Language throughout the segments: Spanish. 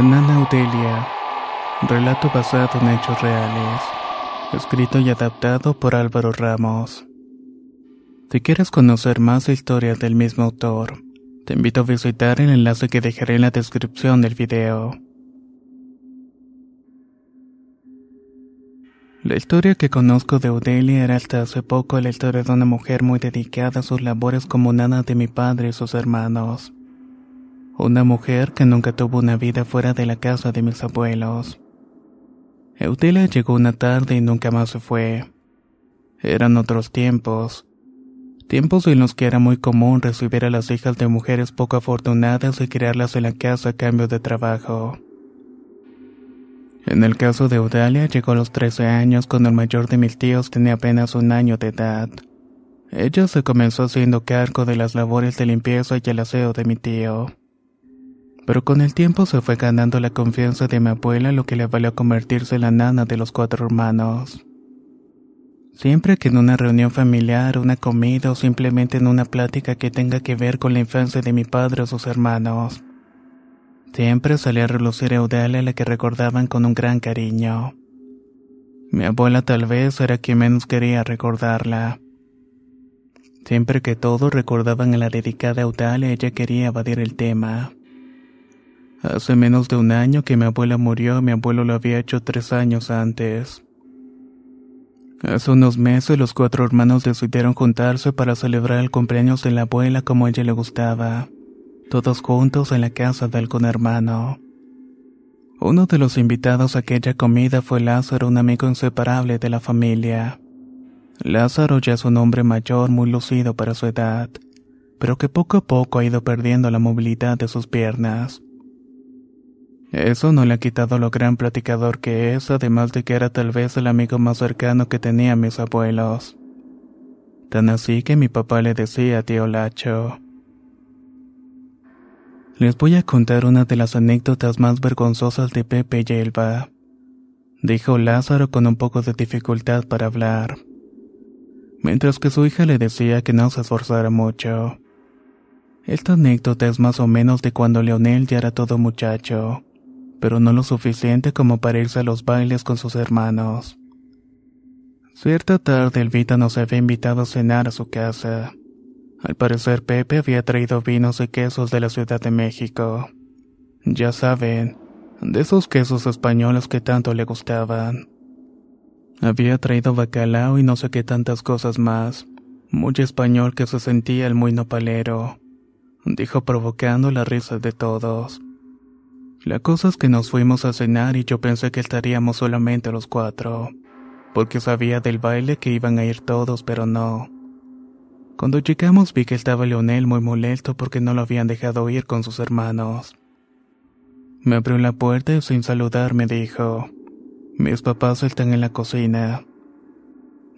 La nana Audelia. Relato basado en hechos reales. Escrito y adaptado por Álvaro Ramos. Si quieres conocer más historias del mismo autor, te invito a visitar el enlace que dejaré en la descripción del video. La historia que conozco de Audelia era hasta hace poco la historia de una mujer muy dedicada a sus labores como nana de mi padre y sus hermanos. Una mujer que nunca tuvo una vida fuera de la casa de mis abuelos. Eudelia llegó una tarde y nunca más se fue. Eran otros tiempos. Tiempos en los que era muy común recibir a las hijas de mujeres poco afortunadas y criarlas en la casa a cambio de trabajo. En el caso de Eudalia llegó a los 13 años cuando el mayor de mis tíos tenía apenas un año de edad. Ella se comenzó haciendo cargo de las labores de limpieza y el aseo de mi tío pero con el tiempo se fue ganando la confianza de mi abuela, lo que le valió convertirse en la nana de los cuatro hermanos. Siempre que en una reunión familiar, una comida o simplemente en una plática que tenga que ver con la infancia de mi padre o sus hermanos, siempre salía a relucir Eudalia la que recordaban con un gran cariño. Mi abuela tal vez era quien menos quería recordarla. Siempre que todos recordaban a la dedicada Eudalia, ella quería evadir el tema. Hace menos de un año que mi abuela murió, mi abuelo lo había hecho tres años antes. Hace unos meses los cuatro hermanos decidieron juntarse para celebrar el cumpleaños de la abuela como a ella le gustaba, todos juntos en la casa de algún hermano. Uno de los invitados a aquella comida fue Lázaro, un amigo inseparable de la familia. Lázaro ya es un hombre mayor muy lucido para su edad, pero que poco a poco ha ido perdiendo la movilidad de sus piernas. Eso no le ha quitado lo gran platicador que es, además de que era tal vez el amigo más cercano que tenía mis abuelos. Tan así que mi papá le decía tío Lacho. Les voy a contar una de las anécdotas más vergonzosas de Pepe y Elba, dijo Lázaro con un poco de dificultad para hablar, mientras que su hija le decía que no se esforzara mucho. Esta anécdota es más o menos de cuando Leonel ya era todo muchacho pero no lo suficiente como para irse a los bailes con sus hermanos. Cierta tarde Elvita nos había invitado a cenar a su casa. Al parecer Pepe había traído vinos y quesos de la Ciudad de México. Ya saben, de esos quesos españoles que tanto le gustaban. Había traído bacalao y no sé qué tantas cosas más. Muy español que se sentía el muy nopalero. Dijo provocando la risa de todos. La cosa es que nos fuimos a cenar y yo pensé que estaríamos solamente los cuatro, porque sabía del baile que iban a ir todos, pero no. Cuando llegamos vi que estaba Leonel muy molesto porque no lo habían dejado ir con sus hermanos. Me abrió la puerta y sin saludar me dijo, mis papás están en la cocina.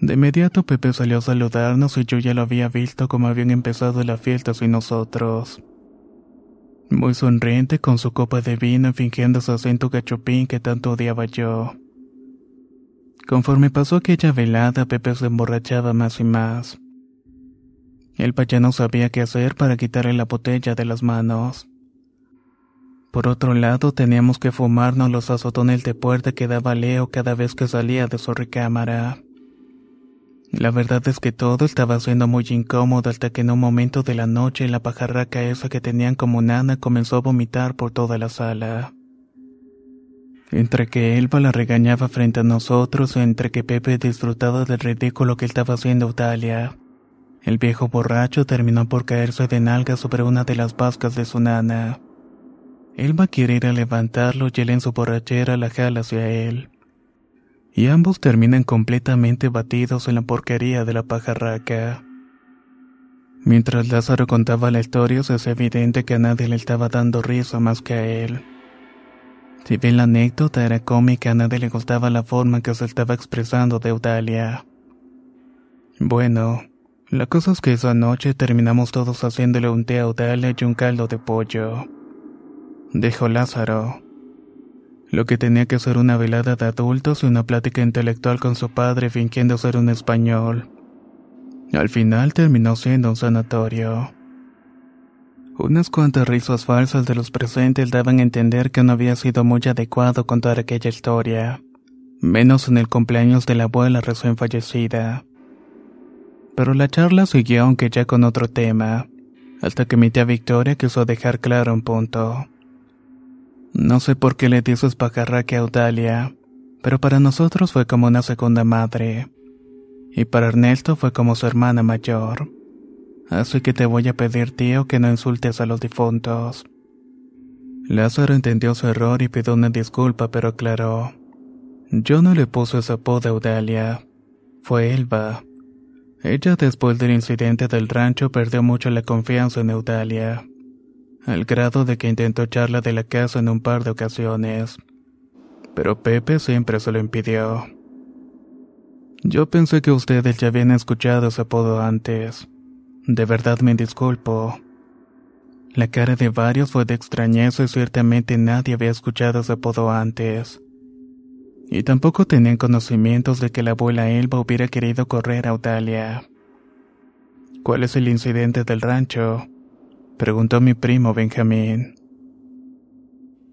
De inmediato Pepe salió a saludarnos y yo ya lo había visto como habían empezado la fiesta sin nosotros muy sonriente con su copa de vino fingiendo su acento gachupín que tanto odiaba yo. Conforme pasó aquella velada, Pepe se emborrachaba más y más. El ya no sabía qué hacer para quitarle la botella de las manos. Por otro lado, teníamos que fumarnos los azotones de puerta que daba Leo cada vez que salía de su recámara. La verdad es que todo estaba siendo muy incómodo hasta que en un momento de la noche la pajarraca esa que tenían como nana comenzó a vomitar por toda la sala. Entre que Elba la regañaba frente a nosotros, entre que Pepe disfrutaba del ridículo que estaba haciendo Eutalia. El viejo borracho terminó por caerse de nalga sobre una de las vascas de su nana. Elba quiere ir a levantarlo y él en su borrachera la jala hacia él. Y ambos terminan completamente batidos en la porquería de la pajarraca. Mientras Lázaro contaba la historia, se evidente que a nadie le estaba dando risa más que a él. Si bien la anécdota era cómica, a nadie le gustaba la forma que se estaba expresando de Eudalia. Bueno, la cosa es que esa noche terminamos todos haciéndole un té a Eudalia y un caldo de pollo. Dijo Lázaro. Lo que tenía que ser una velada de adultos y una plática intelectual con su padre fingiendo ser un español. Al final terminó siendo un sanatorio. Unas cuantas risas falsas de los presentes daban a entender que no había sido muy adecuado contar aquella historia, menos en el cumpleaños de la abuela recién fallecida. Pero la charla siguió aunque ya con otro tema, hasta que mi tía Victoria quiso dejar claro un punto. No sé por qué le dices pajarraque a Audalia, pero para nosotros fue como una segunda madre, y para Ernesto fue como su hermana mayor. Así que te voy a pedir, tío, que no insultes a los difuntos. Lázaro entendió su error y pidió una disculpa, pero aclaró. Yo no le puse ese apodo a Eudalia. Fue Elba. Ella después del incidente del rancho perdió mucho la confianza en Eudalia, al grado de que intentó echarla de la casa en un par de ocasiones. Pero Pepe siempre se lo impidió. Yo pensé que ustedes ya habían escuchado ese apodo antes. De verdad me disculpo. La cara de varios fue de extrañeza y ciertamente nadie había escuchado ese apodo antes. Y tampoco tenían conocimientos de que la abuela Elba hubiera querido correr a Audalia. ¿Cuál es el incidente del rancho? Preguntó mi primo Benjamín.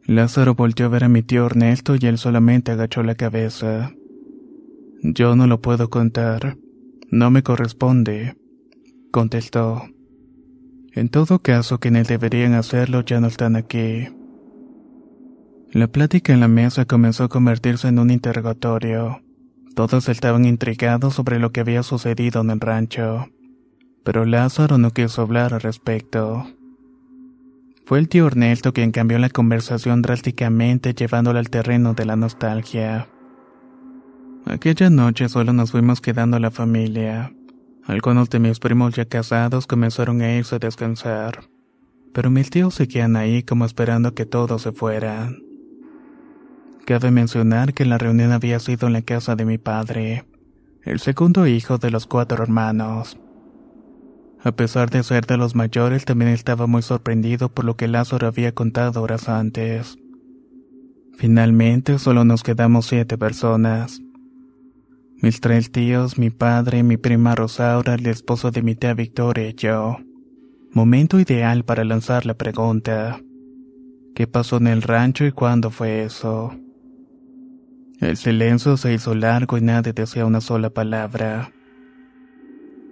Lázaro volteó a ver a mi tío Ernesto y él solamente agachó la cabeza. Yo no lo puedo contar. No me corresponde contestó. En todo caso, quienes deberían hacerlo ya no están aquí. La plática en la mesa comenzó a convertirse en un interrogatorio. Todos estaban intrigados sobre lo que había sucedido en el rancho, pero Lázaro no quiso hablar al respecto. Fue el tío Ernesto quien cambió la conversación drásticamente llevándola al terreno de la nostalgia. Aquella noche solo nos fuimos quedando la familia. Algunos de mis primos ya casados comenzaron a irse a descansar, pero mis tíos seguían ahí como esperando que todos se fueran. Cabe mencionar que la reunión había sido en la casa de mi padre, el segundo hijo de los cuatro hermanos. A pesar de ser de los mayores, también estaba muy sorprendido por lo que Lázaro había contado horas antes. Finalmente solo nos quedamos siete personas. Mis tres tíos, mi padre, mi prima Rosaura, el esposo de mi tía Victoria y yo. Momento ideal para lanzar la pregunta. ¿Qué pasó en el rancho y cuándo fue eso? El silencio se hizo largo y nadie decía una sola palabra.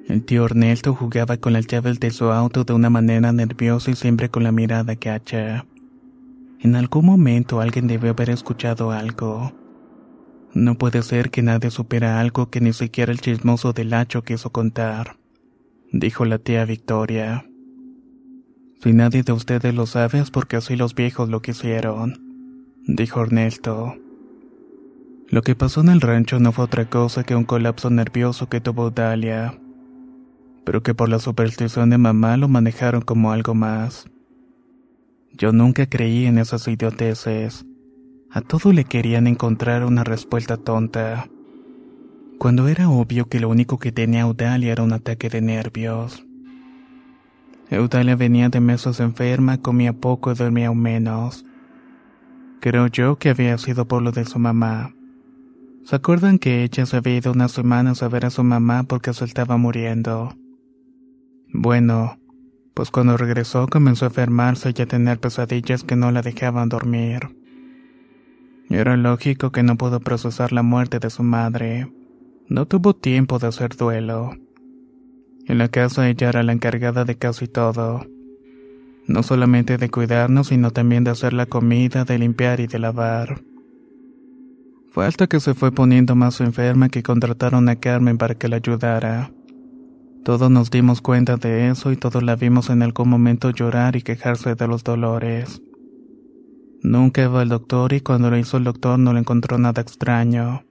El tío Ernesto jugaba con las llaves de su auto de una manera nerviosa y siempre con la mirada gacha. En algún momento alguien debió haber escuchado algo. No puede ser que nadie supiera algo que ni siquiera el chismoso del hacho quiso contar, dijo la tía Victoria. Si nadie de ustedes lo sabe es porque así los viejos lo quisieron, dijo Ernesto. Lo que pasó en el rancho no fue otra cosa que un colapso nervioso que tuvo Dalia, pero que por la superstición de mamá lo manejaron como algo más. Yo nunca creí en esas idioteces a todo le querían encontrar una respuesta tonta. Cuando era obvio que lo único que tenía Eudalia era un ataque de nervios. Eudalia venía de meses enferma, comía poco y dormía aún menos. Creo yo que había sido por lo de su mamá. ¿Se acuerdan que ella se había ido unas semanas a ver a su mamá porque se estaba muriendo? Bueno, pues cuando regresó comenzó a enfermarse y a tener pesadillas que no la dejaban dormir. Era lógico que no pudo procesar la muerte de su madre. No tuvo tiempo de hacer duelo. En la casa ella era la encargada de casi todo. No solamente de cuidarnos, sino también de hacer la comida, de limpiar y de lavar. Fue hasta que se fue poniendo más enferma que contrataron a Carmen para que la ayudara. Todos nos dimos cuenta de eso y todos la vimos en algún momento llorar y quejarse de los dolores. Nunca iba al doctor y cuando lo hizo el doctor no le encontró nada extraño.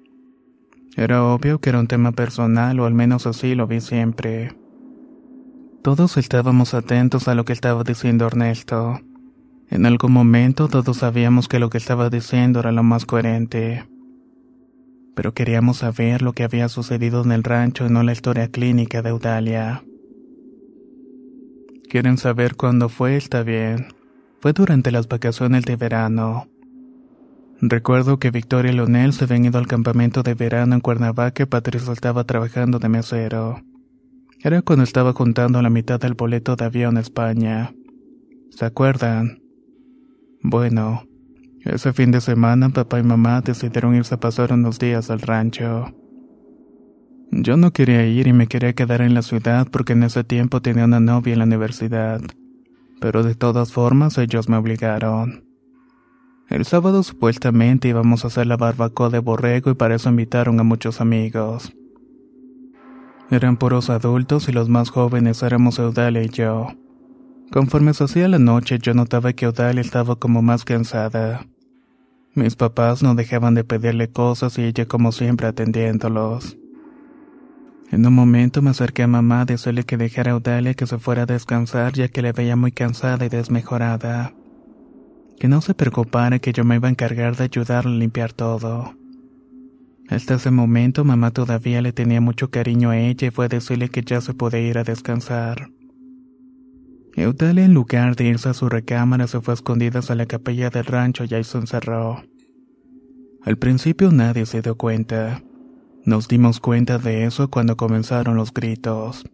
Era obvio que era un tema personal o al menos así lo vi siempre. Todos estábamos atentos a lo que estaba diciendo Ernesto. En algún momento todos sabíamos que lo que estaba diciendo era lo más coherente pero queríamos saber lo que había sucedido en el rancho y no la historia clínica de Eudalia. ¿Quieren saber cuándo fue? Está bien. Fue durante las vacaciones de verano. Recuerdo que Victoria y Leonel se habían ido al campamento de verano en Cuernavaca y Patricia estaba trabajando de mesero. Era cuando estaba juntando la mitad del boleto de avión a España. ¿Se acuerdan? Bueno, ese fin de semana papá y mamá decidieron irse a pasar unos días al rancho. Yo no quería ir y me quería quedar en la ciudad porque en ese tiempo tenía una novia en la universidad, pero de todas formas ellos me obligaron. El sábado supuestamente íbamos a hacer la barbacoa de borrego y para eso invitaron a muchos amigos. Eran puros adultos y los más jóvenes éramos Eudalia y yo. Conforme se hacía la noche yo notaba que Eudalia estaba como más cansada. Mis papás no dejaban de pedirle cosas y ella como siempre atendiéndolos. En un momento me acerqué a mamá a decirle que dejara a Audalia que se fuera a descansar ya que la veía muy cansada y desmejorada. Que no se preocupara que yo me iba a encargar de ayudarle a limpiar todo. Hasta ese momento mamá todavía le tenía mucho cariño a ella y fue a decirle que ya se podía ir a descansar. Eudalia, en lugar de irse a su recámara, se fue a escondidas a la capilla del rancho y ahí se encerró. Al principio nadie se dio cuenta. Nos dimos cuenta de eso cuando comenzaron los gritos.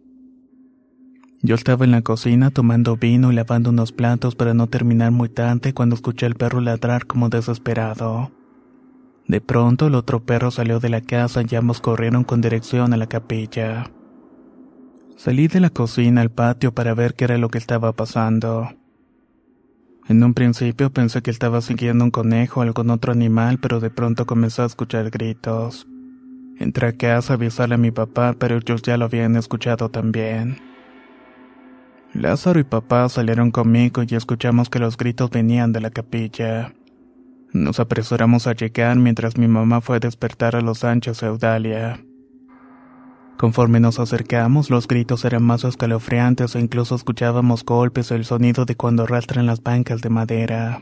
Yo estaba en la cocina tomando vino y lavando unos platos para no terminar muy tarde cuando escuché al perro ladrar como desesperado. De pronto el otro perro salió de la casa y ambos corrieron con dirección a la capilla. Salí de la cocina al patio para ver qué era lo que estaba pasando. En un principio pensé que estaba siguiendo un conejo o algún otro animal, pero de pronto comenzó a escuchar gritos. Entré a casa a avisarle a mi papá, pero ellos ya lo habían escuchado también. Lázaro y papá salieron conmigo y escuchamos que los gritos venían de la capilla. Nos apresuramos a llegar mientras mi mamá fue a despertar a los anchos Eudalia. Conforme nos acercamos, los gritos eran más escalofriantes e incluso escuchábamos golpes o el sonido de cuando arrastran las bancas de madera.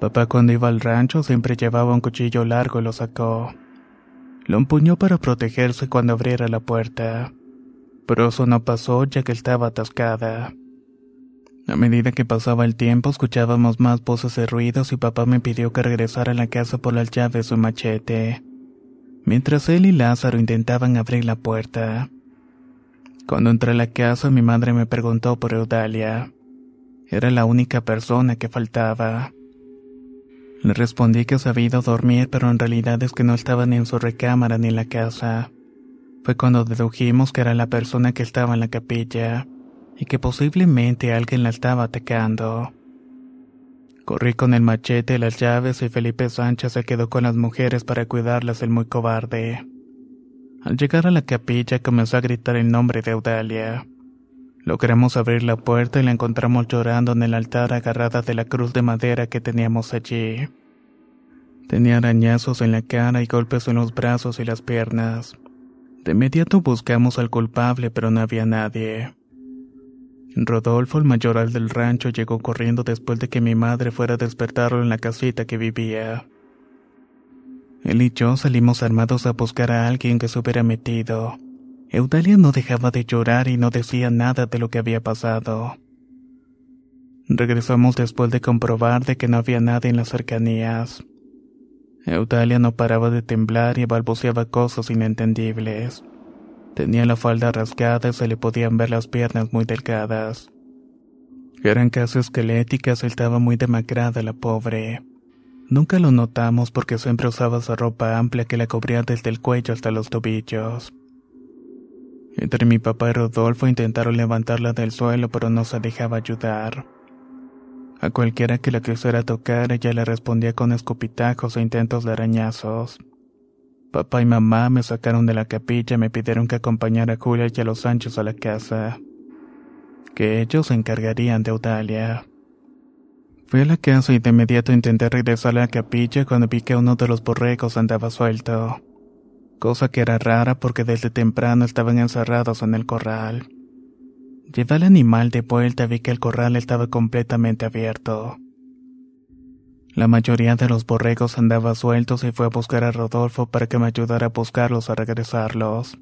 Papá cuando iba al rancho siempre llevaba un cuchillo largo y lo sacó. Lo empuñó para protegerse cuando abriera la puerta, pero eso no pasó ya que estaba atascada. A medida que pasaba el tiempo escuchábamos más voces y ruidos y papá me pidió que regresara a la casa por las llaves y machete mientras él y Lázaro intentaban abrir la puerta. Cuando entré a la casa mi madre me preguntó por Eudalia. Era la única persona que faltaba. Le respondí que había ido a dormir, pero en realidad es que no estaba ni en su recámara ni en la casa. Fue cuando dedujimos que era la persona que estaba en la capilla y que posiblemente alguien la estaba atacando. Corrí con el machete, las llaves y Felipe Sánchez se quedó con las mujeres para cuidarlas el muy cobarde. Al llegar a la capilla comenzó a gritar el nombre de Eudalia. Logramos abrir la puerta y la encontramos llorando en el altar agarrada de la cruz de madera que teníamos allí. Tenía arañazos en la cara y golpes en los brazos y las piernas. De inmediato buscamos al culpable pero no había nadie. Rodolfo, el mayoral del rancho, llegó corriendo después de que mi madre fuera a despertarlo en la casita que vivía. Él y yo salimos armados a buscar a alguien que se hubiera metido. Eudalia no dejaba de llorar y no decía nada de lo que había pasado. Regresamos después de comprobar de que no había nadie en las cercanías. Eudalia no paraba de temblar y balbuceaba cosas inentendibles. Tenía la falda rasgada y se le podían ver las piernas muy delgadas. Eran casi esqueléticas y estaba muy demacrada la pobre. Nunca lo notamos porque siempre usaba su ropa amplia que la cubría desde el cuello hasta los tobillos. Entre mi papá y Rodolfo intentaron levantarla del suelo pero no se dejaba ayudar. A cualquiera que la quisiera tocar, ella le respondía con escupitajos e intentos de arañazos. Papá y mamá me sacaron de la capilla y me pidieron que acompañara a Julia y a los Sánchez a la casa. Que ellos se encargarían de Eudalia. Fui a la casa y de inmediato intenté regresar a la capilla cuando vi que uno de los borregos andaba suelto. Cosa que era rara porque desde temprano estaban encerrados en el corral. Llevé al animal de vuelta y vi que el corral estaba completamente abierto. La mayoría de los borregos andaba sueltos y fue a buscar a Rodolfo para que me ayudara a buscarlos a regresarlos.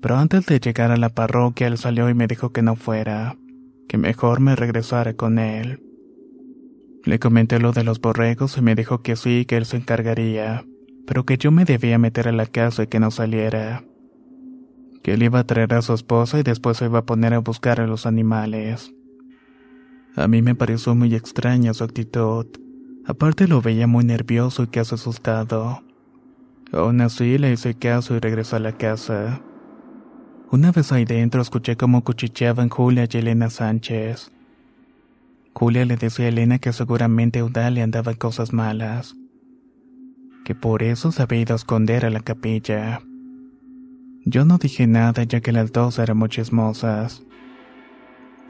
Pero antes de llegar a la parroquia él salió y me dijo que no fuera, que mejor me regresara con él. Le comenté lo de los borregos y me dijo que sí, que él se encargaría, pero que yo me debía meter a la casa y que no saliera que él iba a traer a su esposa y después se iba a poner a buscar a los animales. A mí me pareció muy extraña su actitud. Aparte lo veía muy nervioso y casi asustado. Aún así le hice caso y regresó a la casa. Una vez ahí dentro escuché cómo cuchicheaban Julia y Elena Sánchez. Julia le decía a Elena que seguramente Eudalia andaba en cosas malas, que por eso se había ido a esconder a la capilla. Yo no dije nada ya que las dos eran muy chismosas.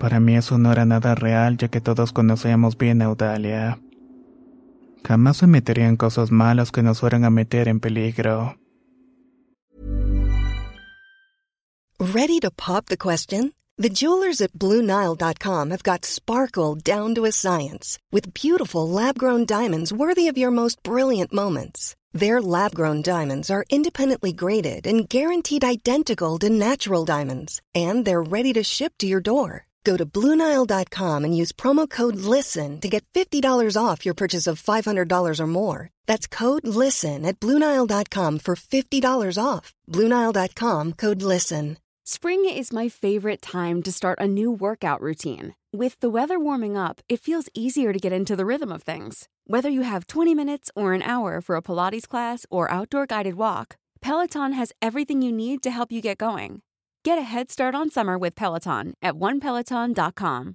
Para mí eso no era nada real ya que todos conocíamos bien a Eudalia. Jamás se metería en cosas malas que nos fueran a meter en peligro. Ready to pop the question? The jewelers at BlueNile.com have got sparkle down to a science with beautiful lab-grown diamonds worthy of your most brilliant moments. Their lab grown diamonds are independently graded and guaranteed identical to natural diamonds, and they're ready to ship to your door. Go to Bluenile.com and use promo code LISTEN to get $50 off your purchase of $500 or more. That's code LISTEN at Bluenile.com for $50 off. Bluenile.com code LISTEN. Spring is my favorite time to start a new workout routine. With the weather warming up, it feels easier to get into the rhythm of things. Whether you have 20 minutes or an hour for a Pilates class or outdoor guided walk, Peloton has everything you need to help you get going. Get a head start on summer with Peloton at onepeloton.com.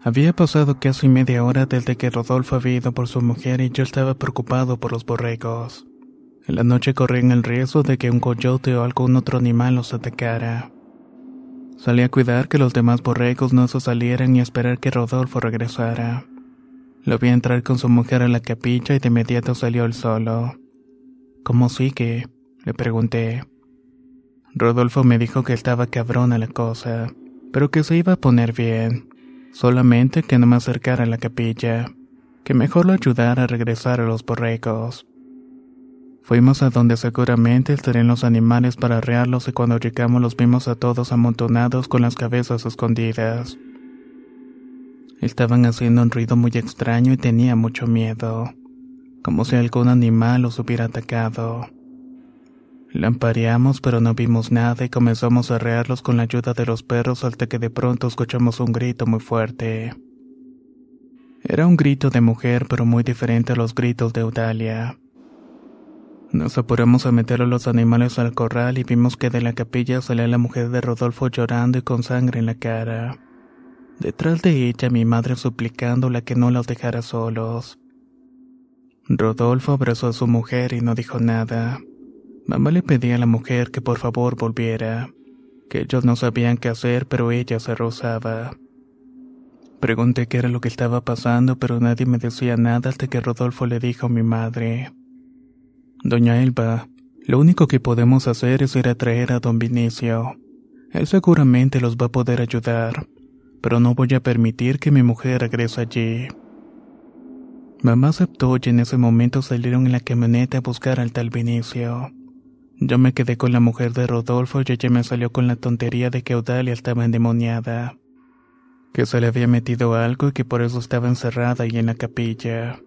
Había pasado casi media hora desde que Rodolfo había ido por su mujer y yo estaba preocupado por los borregos. En la noche corrían el riesgo de que un coyote o algún otro animal los atacara. Salí a cuidar que los demás borregos no se salieran y esperar que Rodolfo regresara. Lo vi entrar con su mujer a la capilla y de inmediato salió él solo. ¿Cómo sigue? Le pregunté. Rodolfo me dijo que estaba cabrona la cosa, pero que se iba a poner bien, solamente que no me acercara a la capilla, que mejor lo ayudara a regresar a los borregos. Fuimos a donde seguramente estarían los animales para arrearlos y cuando llegamos los vimos a todos amontonados con las cabezas escondidas. Estaban haciendo un ruido muy extraño y tenía mucho miedo, como si algún animal los hubiera atacado. Lampareamos pero no vimos nada y comenzamos a arrearlos con la ayuda de los perros hasta que de pronto escuchamos un grito muy fuerte. Era un grito de mujer pero muy diferente a los gritos de Eudalia. Nos apuramos a meter a los animales al corral y vimos que de la capilla salía la mujer de Rodolfo llorando y con sangre en la cara. Detrás de ella mi madre suplicándola que no los dejara solos. Rodolfo abrazó a su mujer y no dijo nada. Mamá le pedía a la mujer que por favor volviera, que ellos no sabían qué hacer, pero ella se rozaba. Pregunté qué era lo que estaba pasando, pero nadie me decía nada hasta que Rodolfo le dijo a mi madre. Doña Elba, lo único que podemos hacer es ir a traer a don Vinicio. Él seguramente los va a poder ayudar, pero no voy a permitir que mi mujer regrese allí. Mamá aceptó y en ese momento salieron en la camioneta a buscar al tal Vinicio. Yo me quedé con la mujer de Rodolfo y ella me salió con la tontería de que Eudalia estaba endemoniada, que se le había metido algo y que por eso estaba encerrada ahí en la capilla.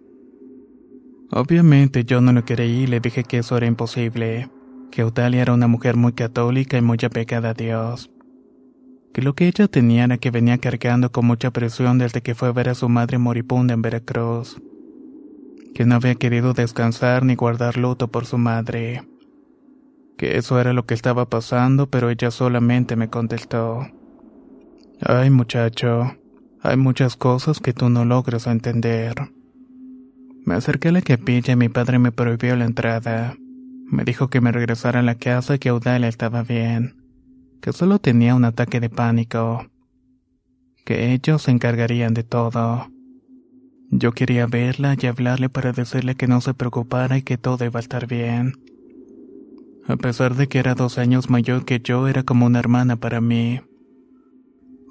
Obviamente yo no lo creí y le dije que eso era imposible, que Eutalia era una mujer muy católica y muy apegada a Dios. Que lo que ella tenía era que venía cargando con mucha presión desde que fue a ver a su madre moribunda en Veracruz. Que no había querido descansar ni guardar luto por su madre. Que eso era lo que estaba pasando, pero ella solamente me contestó. Ay, muchacho, hay muchas cosas que tú no logras entender. Me acerqué a la capilla y mi padre me prohibió la entrada. Me dijo que me regresara a la casa y que Audalia estaba bien, que solo tenía un ataque de pánico, que ellos se encargarían de todo. Yo quería verla y hablarle para decirle que no se preocupara y que todo iba a estar bien. A pesar de que era dos años mayor que yo, era como una hermana para mí.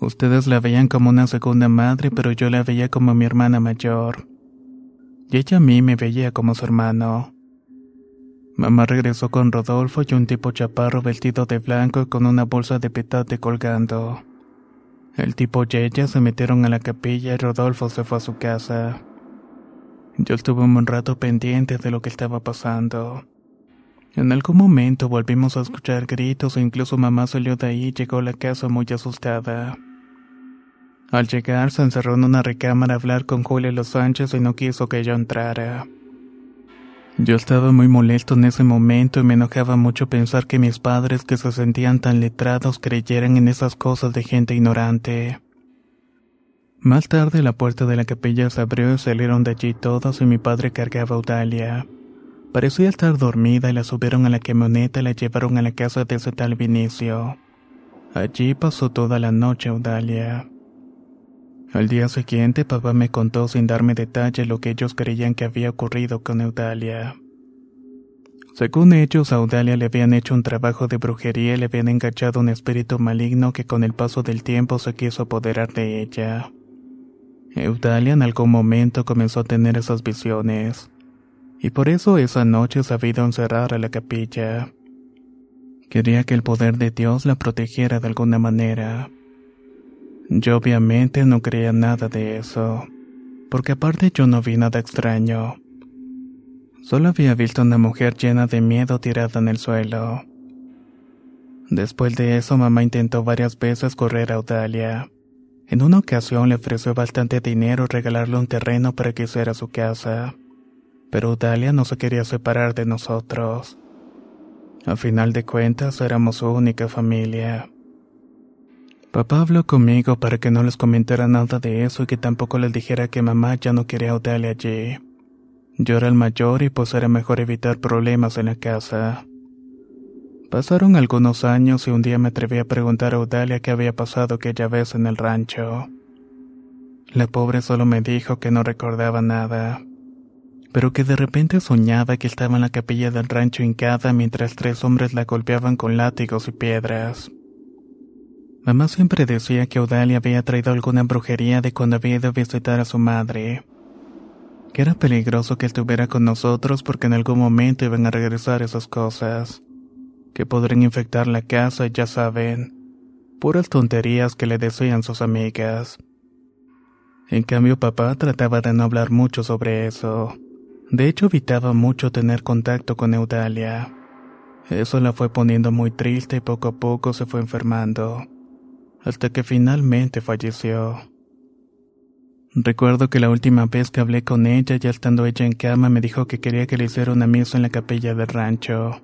Ustedes la veían como una segunda madre, pero yo la veía como mi hermana mayor. Y ella a mí me veía como su hermano. Mamá regresó con Rodolfo y un tipo chaparro vestido de blanco con una bolsa de petate colgando. El tipo y ella se metieron a la capilla y Rodolfo se fue a su casa. Yo estuve un buen rato pendiente de lo que estaba pasando. En algún momento volvimos a escuchar gritos e incluso mamá salió de ahí y llegó a la casa muy asustada. Al llegar se encerró en una recámara a hablar con Julia Los Sánchez y no quiso que yo entrara. Yo estaba muy molesto en ese momento y me enojaba mucho pensar que mis padres que se sentían tan letrados creyeran en esas cosas de gente ignorante. Más tarde la puerta de la capilla se abrió y salieron de allí todos y mi padre cargaba a Audalia. Parecía estar dormida y la subieron a la camioneta y la llevaron a la casa de ese tal Vinicio. Allí pasó toda la noche Audalia. Al día siguiente papá me contó sin darme detalle lo que ellos creían que había ocurrido con Eudalia. Según ellos, a Eudalia le habían hecho un trabajo de brujería y le habían enganchado un espíritu maligno que con el paso del tiempo se quiso apoderar de ella. Eudalia en algún momento comenzó a tener esas visiones, y por eso esa noche se había ido a encerrar a la capilla. Quería que el poder de Dios la protegiera de alguna manera. Yo obviamente no creía nada de eso, porque aparte yo no vi nada extraño. Solo había visto una mujer llena de miedo tirada en el suelo. Después de eso, mamá intentó varias veces correr a Audalia. En una ocasión le ofreció bastante dinero regalarle un terreno para que hiciera su casa, pero Audalia no se quería separar de nosotros. A final de cuentas, éramos su única familia. Papá habló conmigo para que no les comentara nada de eso y que tampoco les dijera que mamá ya no quería a Audalia allí. Yo era el mayor y pues era mejor evitar problemas en la casa. Pasaron algunos años y un día me atreví a preguntar a Audalia qué había pasado aquella vez en el rancho. La pobre solo me dijo que no recordaba nada, pero que de repente soñaba que estaba en la capilla del rancho hincada mientras tres hombres la golpeaban con látigos y piedras. Mamá siempre decía que Audalia había traído alguna brujería de cuando había ido a visitar a su madre. Que era peligroso que estuviera con nosotros porque en algún momento iban a regresar esas cosas. Que podrían infectar la casa ya saben. Puras tonterías que le decían sus amigas. En cambio papá trataba de no hablar mucho sobre eso. De hecho evitaba mucho tener contacto con Eudalia. Eso la fue poniendo muy triste y poco a poco se fue enfermando hasta que finalmente falleció. Recuerdo que la última vez que hablé con ella, ya estando ella en cama, me dijo que quería que le hiciera una misa en la capilla del rancho,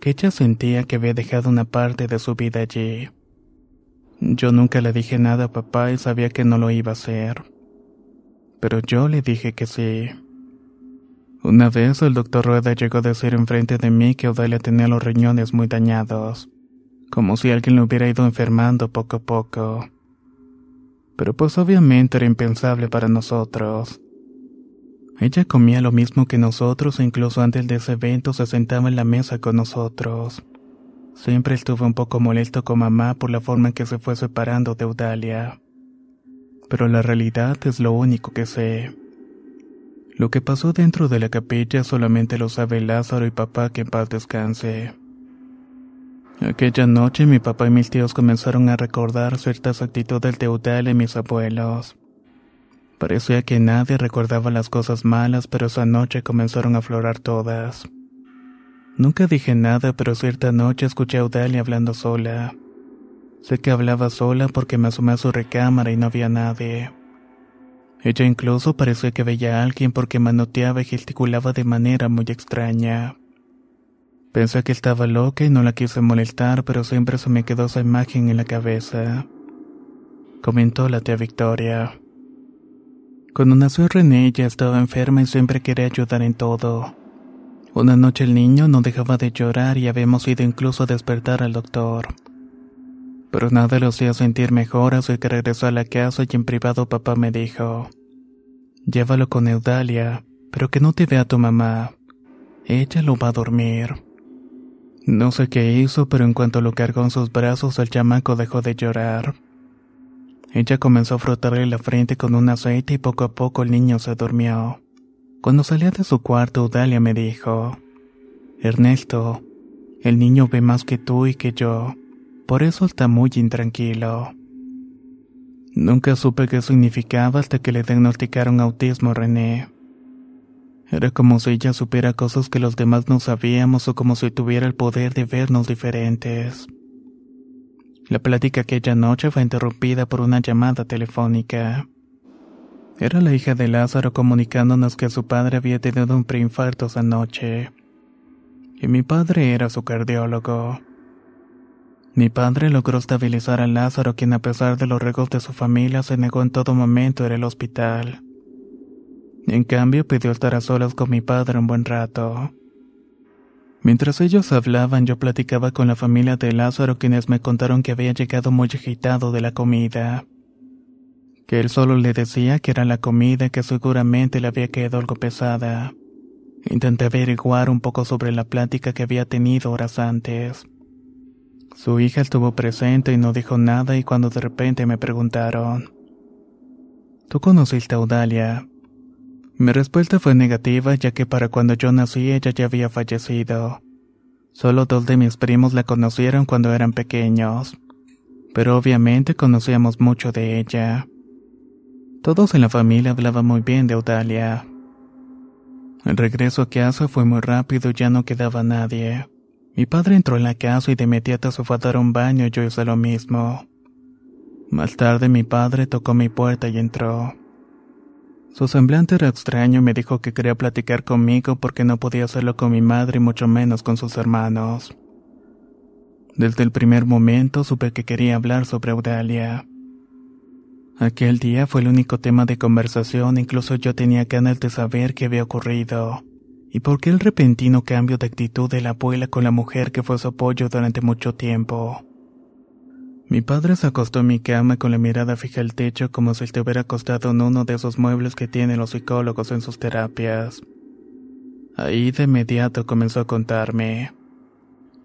que ella sentía que había dejado una parte de su vida allí. Yo nunca le dije nada a papá y sabía que no lo iba a hacer. Pero yo le dije que sí. Una vez el doctor Rueda llegó a decir enfrente de mí que Odalia tenía los riñones muy dañados como si alguien lo hubiera ido enfermando poco a poco. Pero pues obviamente era impensable para nosotros. Ella comía lo mismo que nosotros e incluso antes de ese evento se sentaba en la mesa con nosotros. Siempre estuve un poco molesto con mamá por la forma en que se fue separando de Eudalia. Pero la realidad es lo único que sé. Lo que pasó dentro de la capilla solamente lo sabe Lázaro y papá que en paz descanse. Aquella noche mi papá y mis tíos comenzaron a recordar ciertas actitudes de Udal y mis abuelos. Parecía que nadie recordaba las cosas malas, pero esa noche comenzaron a aflorar todas. Nunca dije nada, pero cierta noche escuché a Udalia hablando sola. Sé que hablaba sola porque me asomé a su recámara y no había nadie. Ella incluso parecía que veía a alguien porque manoteaba y gesticulaba de manera muy extraña. Pensé que estaba loca y no la quise molestar, pero siempre se me quedó esa imagen en la cabeza. comentó la tía Victoria. Cuando nació René ella estaba enferma y siempre quería ayudar en todo. Una noche el niño no dejaba de llorar y habíamos ido incluso a despertar al doctor. Pero nada lo hacía sentir mejor así que regresó a la casa y en privado papá me dijo, llévalo con Eudalia, pero que no te vea tu mamá. Ella lo va a dormir. No sé qué hizo, pero en cuanto lo cargó en sus brazos el chamaco dejó de llorar. Ella comenzó a frotarle la frente con un aceite y poco a poco el niño se durmió. Cuando salía de su cuarto, Dalia me dijo, Ernesto, el niño ve más que tú y que yo, por eso está muy intranquilo. Nunca supe qué significaba hasta que le diagnosticaron autismo a René. Era como si ella supiera cosas que los demás no sabíamos o como si tuviera el poder de vernos diferentes. La plática aquella noche fue interrumpida por una llamada telefónica. Era la hija de Lázaro comunicándonos que su padre había tenido un preinfarto esa noche. Y mi padre era su cardiólogo. Mi padre logró estabilizar a Lázaro, quien a pesar de los ruegos de su familia se negó en todo momento a ir al hospital. En cambio, pidió estar a solas con mi padre un buen rato. Mientras ellos hablaban, yo platicaba con la familia de Lázaro, quienes me contaron que había llegado muy agitado de la comida. Que él solo le decía que era la comida que seguramente le había quedado algo pesada. Intenté averiguar un poco sobre la plática que había tenido horas antes. Su hija estuvo presente y no dijo nada y cuando de repente me preguntaron, ¿Tú conociste a Audalia? Mi respuesta fue negativa ya que para cuando yo nací ella ya había fallecido. Solo dos de mis primos la conocieron cuando eran pequeños, pero obviamente conocíamos mucho de ella. Todos en la familia hablaban muy bien de Audalia. El regreso a casa fue muy rápido y ya no quedaba nadie. Mi padre entró en la casa y de inmediato se fue a dar un baño y yo hice lo mismo. Más tarde mi padre tocó mi puerta y entró. Su semblante era extraño y me dijo que quería platicar conmigo porque no podía hacerlo con mi madre y mucho menos con sus hermanos. Desde el primer momento supe que quería hablar sobre Audalia. Aquel día fue el único tema de conversación, incluso yo tenía ganas de saber qué había ocurrido y por qué el repentino cambio de actitud de la abuela con la mujer que fue su apoyo durante mucho tiempo. Mi padre se acostó en mi cama con la mirada fija al techo como si estuviera acostado en uno de esos muebles que tienen los psicólogos en sus terapias. Ahí de inmediato comenzó a contarme.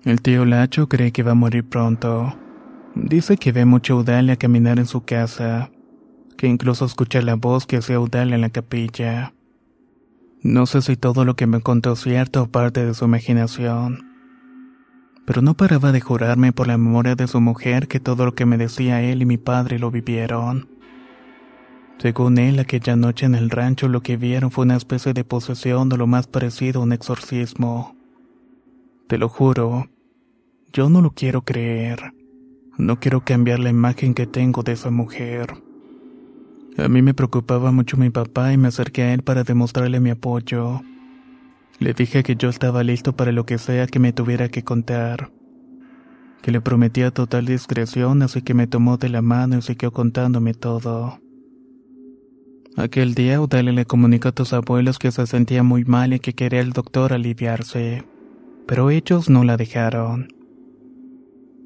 El tío Lacho cree que va a morir pronto. Dice que ve mucho Audalia caminar en su casa, que incluso escucha la voz que hace Audalia en la capilla. No sé si todo lo que me contó es cierto o parte de su imaginación pero no paraba de jurarme por la memoria de su mujer que todo lo que me decía él y mi padre lo vivieron. Según él, aquella noche en el rancho lo que vieron fue una especie de posesión o lo más parecido a un exorcismo. Te lo juro, yo no lo quiero creer. No quiero cambiar la imagen que tengo de esa mujer. A mí me preocupaba mucho mi papá y me acerqué a él para demostrarle mi apoyo. Le dije que yo estaba listo para lo que sea que me tuviera que contar. Que le prometía total discreción, así que me tomó de la mano y siguió contándome todo. Aquel día Udale le comunicó a tus abuelos que se sentía muy mal y que quería el doctor aliviarse, pero ellos no la dejaron.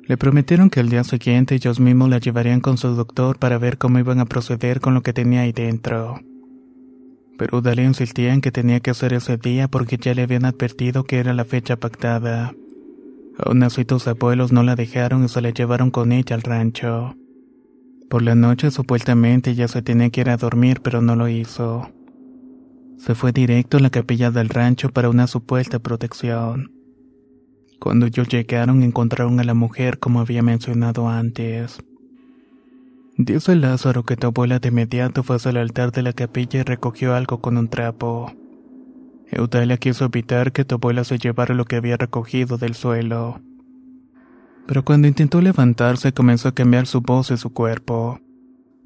Le prometieron que el día siguiente ellos mismos la llevarían con su doctor para ver cómo iban a proceder con lo que tenía ahí dentro pero Dalia insistía en que tenía que hacer ese día porque ya le habían advertido que era la fecha pactada. Aún así tus abuelos no la dejaron y se la llevaron con ella al rancho. Por la noche supuestamente ya se tenía que ir a dormir, pero no lo hizo. Se fue directo a la capilla del rancho para una supuesta protección. Cuando ellos llegaron encontraron a la mujer como había mencionado antes. Dice Lázaro que tu abuela de inmediato fue hacia el altar de la capilla y recogió algo con un trapo. Eudalia quiso evitar que tu abuela se llevara lo que había recogido del suelo. Pero cuando intentó levantarse comenzó a cambiar su voz y su cuerpo.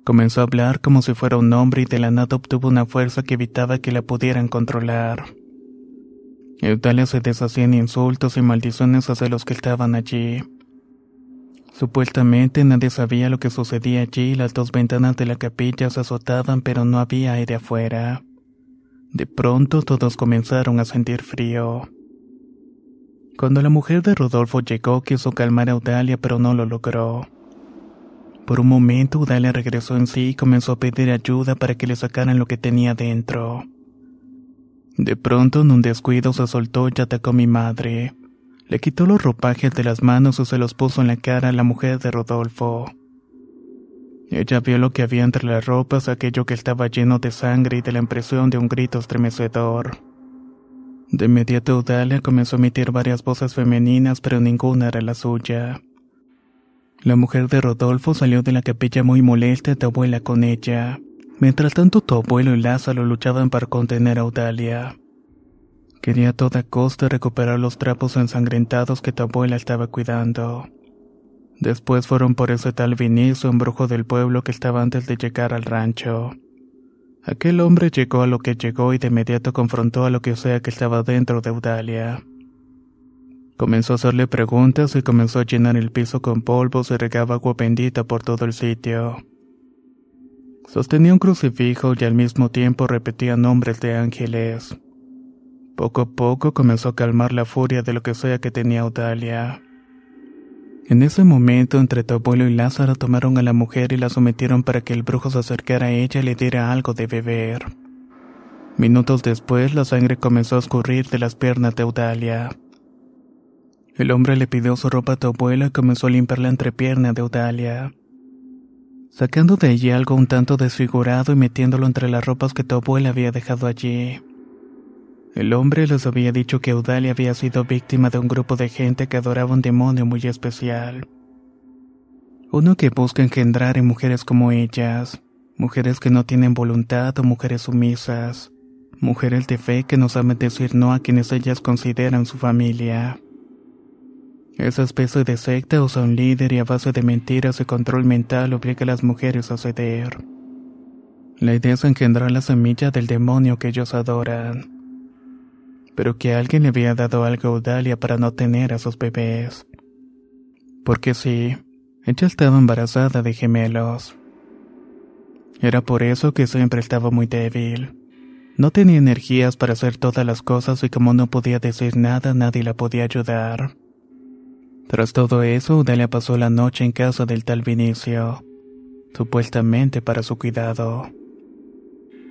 Comenzó a hablar como si fuera un hombre y de la nada obtuvo una fuerza que evitaba que la pudieran controlar. Eudalia se deshacía en insultos y maldiciones hacia los que estaban allí. Supuestamente nadie sabía lo que sucedía allí, las dos ventanas de la capilla se azotaban pero no había aire afuera. De pronto todos comenzaron a sentir frío. Cuando la mujer de Rodolfo llegó quiso calmar a Audalia pero no lo logró. Por un momento Audalia regresó en sí y comenzó a pedir ayuda para que le sacaran lo que tenía dentro. De pronto en un descuido se soltó y atacó a mi madre. Le quitó los ropajes de las manos y se los puso en la cara a la mujer de Rodolfo. Ella vio lo que había entre las ropas, aquello que estaba lleno de sangre y de la impresión de un grito estremecedor. De inmediato Audalia comenzó a emitir varias voces femeninas, pero ninguna era la suya. La mujer de Rodolfo salió de la capilla muy molesta y abuela con ella. Mientras tanto, tu abuelo y Lázaro luchaban para contener a Audalia. Quería a toda costa recuperar los trapos ensangrentados que tu abuela estaba cuidando. Después fueron por ese tal Vinicio, un brujo del pueblo que estaba antes de llegar al rancho. Aquel hombre llegó a lo que llegó y de inmediato confrontó a lo que sea que estaba dentro de Audalia. Comenzó a hacerle preguntas y comenzó a llenar el piso con polvos y regaba agua bendita por todo el sitio. Sostenía un crucifijo y al mismo tiempo repetía nombres de ángeles. Poco a poco comenzó a calmar la furia de lo que sea que tenía Audalia. En ese momento, entre tu abuelo y Lázaro tomaron a la mujer y la sometieron para que el brujo se acercara a ella y le diera algo de beber. Minutos después, la sangre comenzó a escurrir de las piernas de Audalia. El hombre le pidió su ropa a tu abuela y comenzó a limpiar la entrepierna de Audalia. Sacando de allí algo un tanto desfigurado y metiéndolo entre las ropas que tu abuela había dejado allí. El hombre les había dicho que Audalia había sido víctima de un grupo de gente que adoraba un demonio muy especial. Uno que busca engendrar en mujeres como ellas, mujeres que no tienen voluntad o mujeres sumisas, mujeres de fe que no saben decir no a quienes ellas consideran su familia. Esa especie de secta usa un líder y a base de mentiras y control mental obliga a las mujeres a ceder. La idea es engendrar la semilla del demonio que ellos adoran pero que alguien le había dado algo a Audalia para no tener a sus bebés. Porque sí, ella estaba embarazada de gemelos. Era por eso que siempre estaba muy débil. No tenía energías para hacer todas las cosas y como no podía decir nada, nadie la podía ayudar. Tras todo eso, Audalia pasó la noche en casa del tal Vinicio, supuestamente para su cuidado.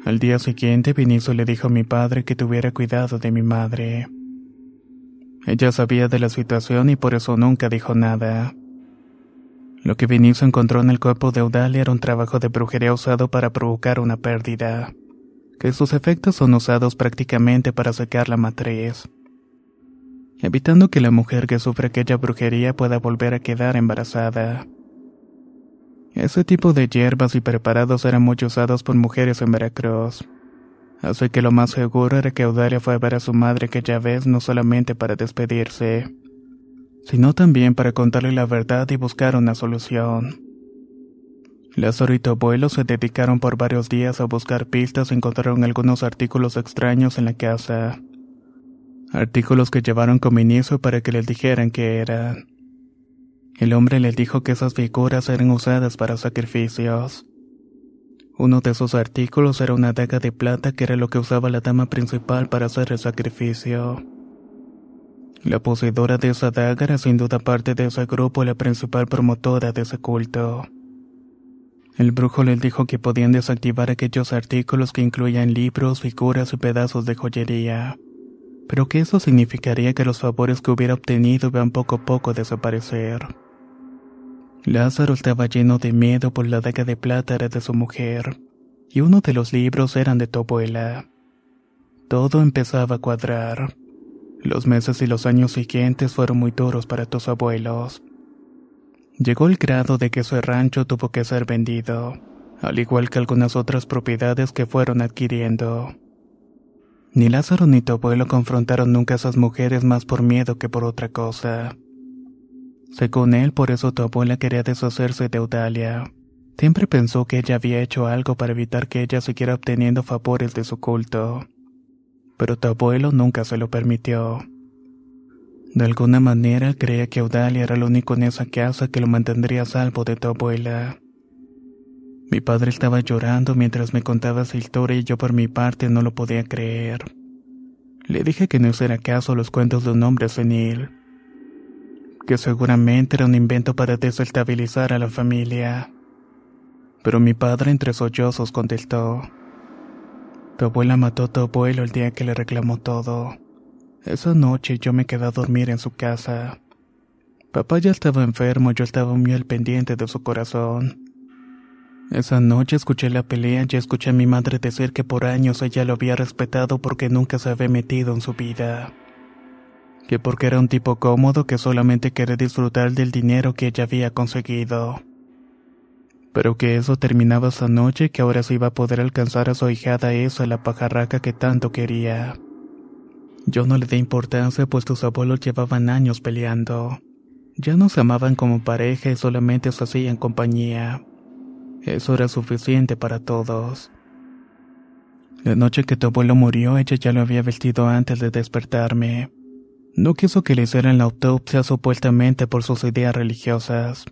Al día siguiente, Vinicio le dijo a mi padre que tuviera cuidado de mi madre. Ella sabía de la situación y por eso nunca dijo nada. Lo que Vinicio encontró en el cuerpo de Audalia era un trabajo de brujería usado para provocar una pérdida, que sus efectos son usados prácticamente para secar la matriz, evitando que la mujer que sufre aquella brujería pueda volver a quedar embarazada. Ese tipo de hierbas y preparados eran muy usados por mujeres en Veracruz. Así que lo más seguro era que Audalia fue a ver a su madre aquella vez no solamente para despedirse, sino también para contarle la verdad y buscar una solución. Lázaro y tu abuelo se dedicaron por varios días a buscar pistas y encontraron algunos artículos extraños en la casa. Artículos que llevaron con inicio para que les dijeran qué eran. El hombre le dijo que esas figuras eran usadas para sacrificios. Uno de esos artículos era una daga de plata que era lo que usaba la dama principal para hacer el sacrificio. La poseedora de esa daga era sin duda parte de ese grupo la principal promotora de ese culto. El brujo les dijo que podían desactivar aquellos artículos que incluían libros, figuras y pedazos de joyería, pero que eso significaría que los favores que hubiera obtenido iban poco a poco a desaparecer. Lázaro estaba lleno de miedo por la daga de plata de su mujer, y uno de los libros eran de tu abuela. Todo empezaba a cuadrar. Los meses y los años siguientes fueron muy duros para tus abuelos. Llegó el grado de que su rancho tuvo que ser vendido, al igual que algunas otras propiedades que fueron adquiriendo. Ni Lázaro ni tu abuelo confrontaron nunca a esas mujeres más por miedo que por otra cosa. Según él, por eso tu abuela quería deshacerse de Eudalia. Siempre pensó que ella había hecho algo para evitar que ella siguiera obteniendo favores de su culto. Pero tu abuelo nunca se lo permitió. De alguna manera creía que Audalia era lo único en esa casa que lo mantendría a salvo de tu abuela. Mi padre estaba llorando mientras me contaba esa historia y yo por mi parte no lo podía creer. Le dije que no hiciera caso los cuentos de un hombre senil, que seguramente era un invento para desestabilizar a la familia. Pero mi padre entre sollozos contestó, Tu abuela mató a tu abuelo el día que le reclamó todo. Esa noche yo me quedé a dormir en su casa. Papá ya estaba enfermo, yo estaba muy al pendiente de su corazón. Esa noche escuché la pelea y escuché a mi madre decir que por años ella lo había respetado porque nunca se había metido en su vida. Que porque era un tipo cómodo que solamente quería disfrutar del dinero que ella había conseguido. Pero que eso terminaba esa noche y que ahora se iba a poder alcanzar a su hijada esa la pajarraca que tanto quería. Yo no le di importancia pues tus abuelos llevaban años peleando. Ya no se amaban como pareja y solamente se hacían compañía. Eso era suficiente para todos. La noche que tu abuelo murió, ella ya lo había vestido antes de despertarme. No quiso que le hicieran la autopsia supuestamente por sus ideas religiosas.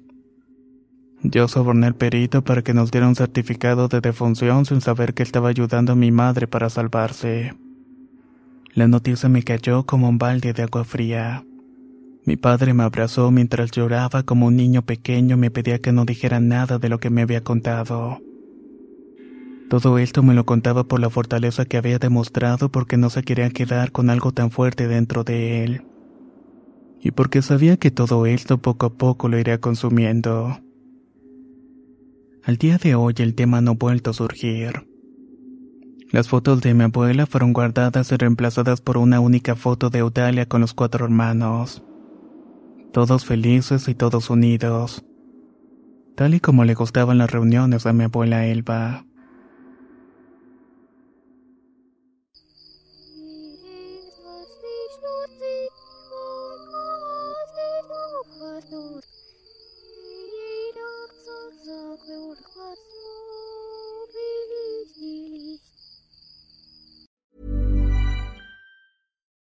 Yo soborné al perito para que nos diera un certificado de defunción sin saber que estaba ayudando a mi madre para salvarse. La noticia me cayó como un balde de agua fría. Mi padre me abrazó mientras lloraba como un niño pequeño y me pedía que no dijera nada de lo que me había contado. Todo esto me lo contaba por la fortaleza que había demostrado porque no se quería quedar con algo tan fuerte dentro de él. Y porque sabía que todo esto poco a poco lo iría consumiendo. Al día de hoy el tema no ha vuelto a surgir. Las fotos de mi abuela fueron guardadas y reemplazadas por una única foto de Eudalia con los cuatro hermanos todos felices y todos unidos, tal y como le gustaban las reuniones a mi abuela Elba.